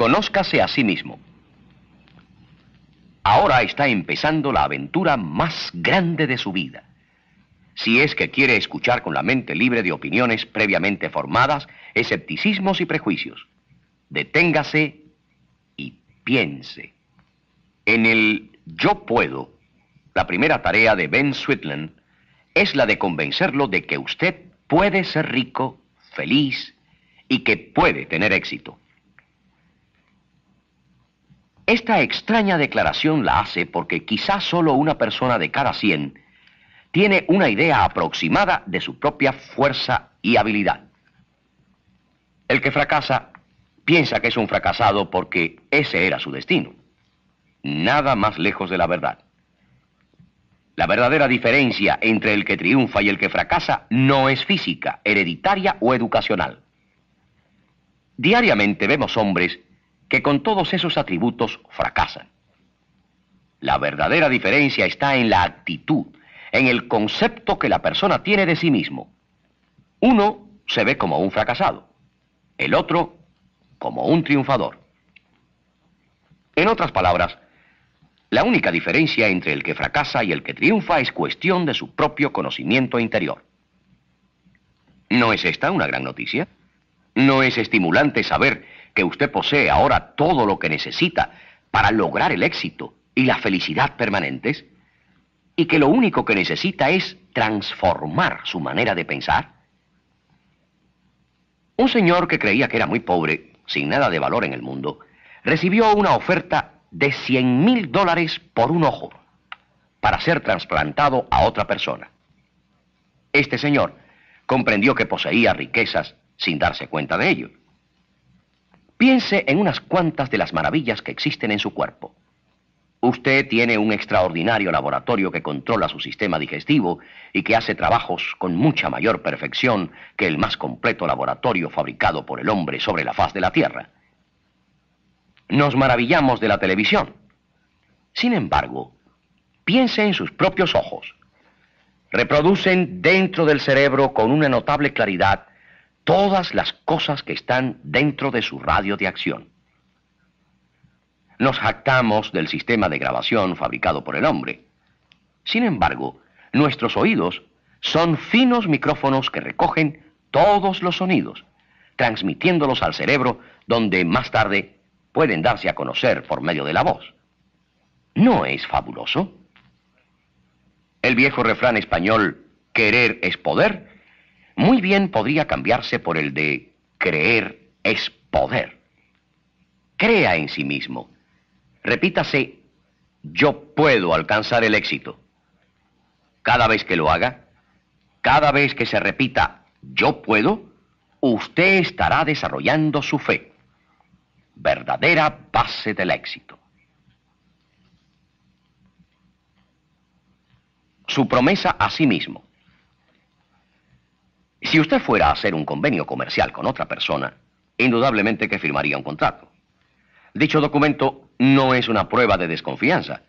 Conózcase a sí mismo. Ahora está empezando la aventura más grande de su vida. Si es que quiere escuchar con la mente libre de opiniones previamente formadas, escepticismos y prejuicios. Deténgase y piense. En el yo puedo, la primera tarea de Ben Switland es la de convencerlo de que usted puede ser rico, feliz y que puede tener éxito. Esta extraña declaración la hace porque quizás solo una persona de cada 100 tiene una idea aproximada de su propia fuerza y habilidad. El que fracasa piensa que es un fracasado porque ese era su destino. Nada más lejos de la verdad. La verdadera diferencia entre el que triunfa y el que fracasa no es física, hereditaria o educacional. Diariamente vemos hombres que con todos esos atributos fracasan. La verdadera diferencia está en la actitud, en el concepto que la persona tiene de sí mismo. Uno se ve como un fracasado, el otro como un triunfador. En otras palabras, la única diferencia entre el que fracasa y el que triunfa es cuestión de su propio conocimiento interior. ¿No es esta una gran noticia? ¿No es estimulante saber que usted posee ahora todo lo que necesita para lograr el éxito y la felicidad permanentes, y que lo único que necesita es transformar su manera de pensar? Un señor que creía que era muy pobre, sin nada de valor en el mundo, recibió una oferta de 100 mil dólares por un ojo para ser trasplantado a otra persona. Este señor comprendió que poseía riquezas sin darse cuenta de ello. Piense en unas cuantas de las maravillas que existen en su cuerpo. Usted tiene un extraordinario laboratorio que controla su sistema digestivo y que hace trabajos con mucha mayor perfección que el más completo laboratorio fabricado por el hombre sobre la faz de la Tierra. Nos maravillamos de la televisión. Sin embargo, piense en sus propios ojos. Reproducen dentro del cerebro con una notable claridad todas las cosas que están dentro de su radio de acción. Nos jactamos del sistema de grabación fabricado por el hombre. Sin embargo, nuestros oídos son finos micrófonos que recogen todos los sonidos, transmitiéndolos al cerebro donde más tarde pueden darse a conocer por medio de la voz. ¿No es fabuloso? El viejo refrán español, querer es poder, muy bien podría cambiarse por el de creer es poder. Crea en sí mismo. Repítase, yo puedo alcanzar el éxito. Cada vez que lo haga, cada vez que se repita, yo puedo, usted estará desarrollando su fe. Verdadera base del éxito. Su promesa a sí mismo. Si usted fuera a hacer un convenio comercial con otra persona, indudablemente que firmaría un contrato. Dicho documento no es una prueba de desconfianza,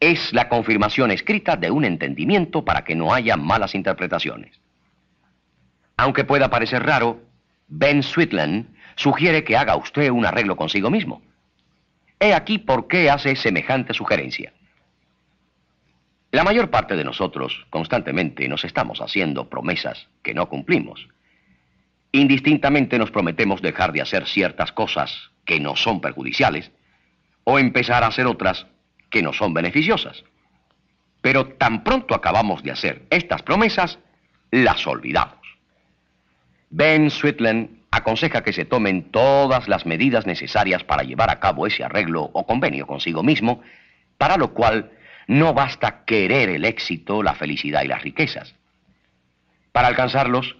es la confirmación escrita de un entendimiento para que no haya malas interpretaciones. Aunque pueda parecer raro, Ben Sweetland sugiere que haga usted un arreglo consigo mismo. He aquí por qué hace semejante sugerencia. La mayor parte de nosotros constantemente nos estamos haciendo promesas que no cumplimos. Indistintamente nos prometemos dejar de hacer ciertas cosas que nos son perjudiciales o empezar a hacer otras que nos son beneficiosas. Pero tan pronto acabamos de hacer estas promesas, las olvidamos. Ben Sweetland aconseja que se tomen todas las medidas necesarias para llevar a cabo ese arreglo o convenio consigo mismo, para lo cual no basta querer el éxito, la felicidad y las riquezas. Para alcanzarlos,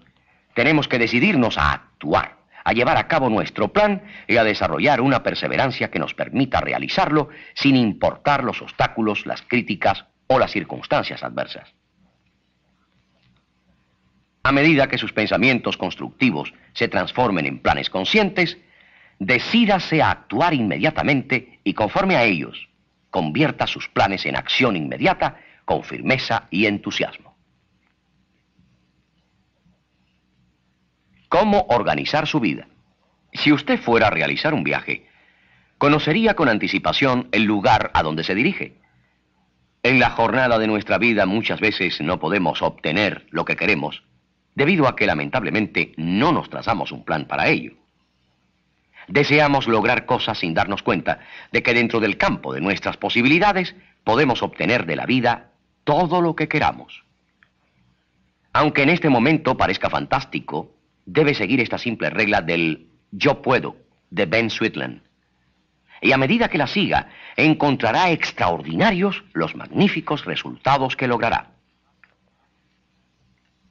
tenemos que decidirnos a actuar, a llevar a cabo nuestro plan y a desarrollar una perseverancia que nos permita realizarlo sin importar los obstáculos, las críticas o las circunstancias adversas. A medida que sus pensamientos constructivos se transformen en planes conscientes, decídase a actuar inmediatamente y conforme a ellos, convierta sus planes en acción inmediata con firmeza y entusiasmo. ¿Cómo organizar su vida? Si usted fuera a realizar un viaje, conocería con anticipación el lugar a donde se dirige. En la jornada de nuestra vida muchas veces no podemos obtener lo que queremos debido a que lamentablemente no nos trazamos un plan para ello. Deseamos lograr cosas sin darnos cuenta de que dentro del campo de nuestras posibilidades podemos obtener de la vida todo lo que queramos. Aunque en este momento parezca fantástico, debe seguir esta simple regla del yo puedo de Ben Switland. Y a medida que la siga, encontrará extraordinarios los magníficos resultados que logrará.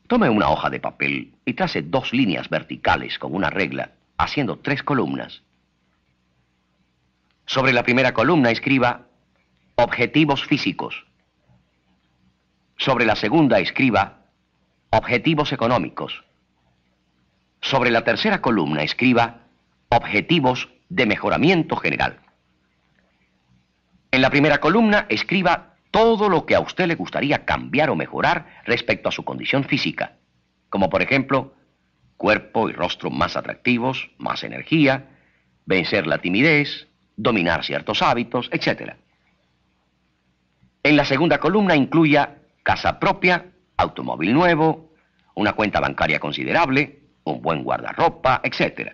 Tome una hoja de papel y trace dos líneas verticales con una regla, haciendo tres columnas. Sobre la primera columna escriba objetivos físicos. Sobre la segunda escriba objetivos económicos. Sobre la tercera columna escriba objetivos de mejoramiento general. En la primera columna escriba todo lo que a usted le gustaría cambiar o mejorar respecto a su condición física, como por ejemplo cuerpo y rostro más atractivos, más energía, vencer la timidez, dominar ciertos hábitos, etc. En la segunda columna incluya casa propia, automóvil nuevo, una cuenta bancaria considerable, un buen guardarropa, etc.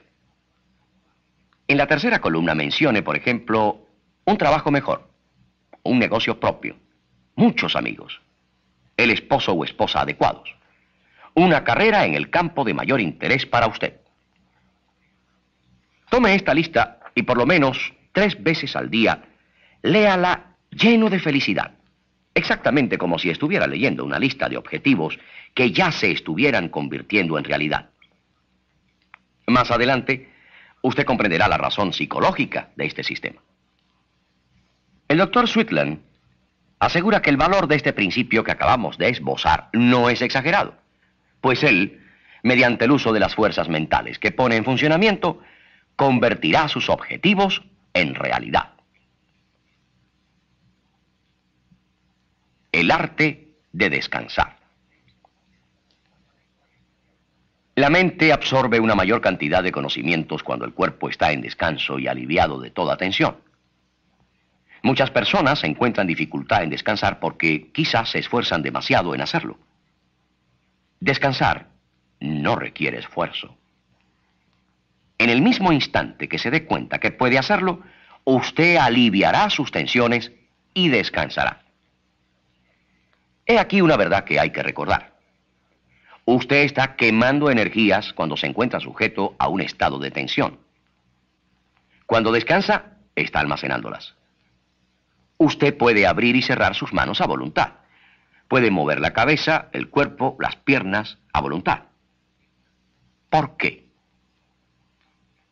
En la tercera columna mencione, por ejemplo, un trabajo mejor, un negocio propio, muchos amigos, el esposo o esposa adecuados, una carrera en el campo de mayor interés para usted. Tome esta lista y por lo menos tres veces al día léala lleno de felicidad, exactamente como si estuviera leyendo una lista de objetivos que ya se estuvieran convirtiendo en realidad. Más adelante, usted comprenderá la razón psicológica de este sistema. El doctor Sweetland asegura que el valor de este principio que acabamos de esbozar no es exagerado, pues él, mediante el uso de las fuerzas mentales que pone en funcionamiento, convertirá sus objetivos en realidad. El arte de descansar. La mente absorbe una mayor cantidad de conocimientos cuando el cuerpo está en descanso y aliviado de toda tensión. Muchas personas encuentran dificultad en descansar porque quizás se esfuerzan demasiado en hacerlo. Descansar no requiere esfuerzo. En el mismo instante que se dé cuenta que puede hacerlo, usted aliviará sus tensiones y descansará. He aquí una verdad que hay que recordar. Usted está quemando energías cuando se encuentra sujeto a un estado de tensión. Cuando descansa, está almacenándolas. Usted puede abrir y cerrar sus manos a voluntad. Puede mover la cabeza, el cuerpo, las piernas a voluntad. ¿Por qué?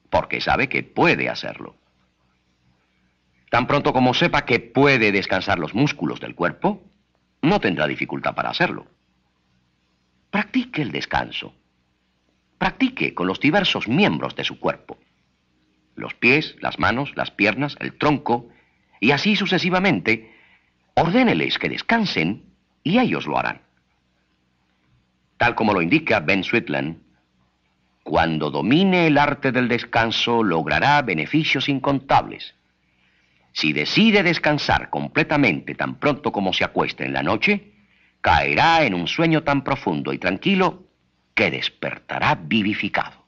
Porque sabe que puede hacerlo. Tan pronto como sepa que puede descansar los músculos del cuerpo, no tendrá dificultad para hacerlo. Practique el descanso. Practique con los diversos miembros de su cuerpo. Los pies, las manos, las piernas, el tronco, y así sucesivamente, ordéneles que descansen y ellos lo harán. Tal como lo indica Ben Switland, cuando domine el arte del descanso logrará beneficios incontables. Si decide descansar completamente tan pronto como se acueste en la noche, caerá en un sueño tan profundo y tranquilo que despertará vivificado.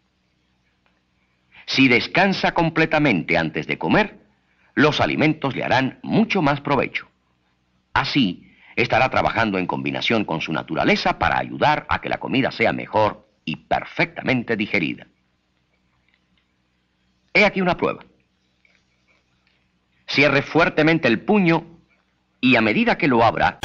Si descansa completamente antes de comer, los alimentos le harán mucho más provecho. Así, estará trabajando en combinación con su naturaleza para ayudar a que la comida sea mejor y perfectamente digerida. He aquí una prueba. Cierre fuertemente el puño y a medida que lo abra...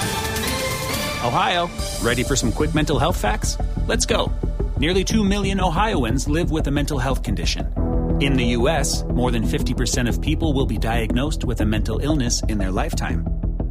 Ohio, ready for some quick mental health facts? Let's go. Nearly 2 million Ohioans live with a mental health condition. In the U.S., more than 50% of people will be diagnosed with a mental illness in their lifetime.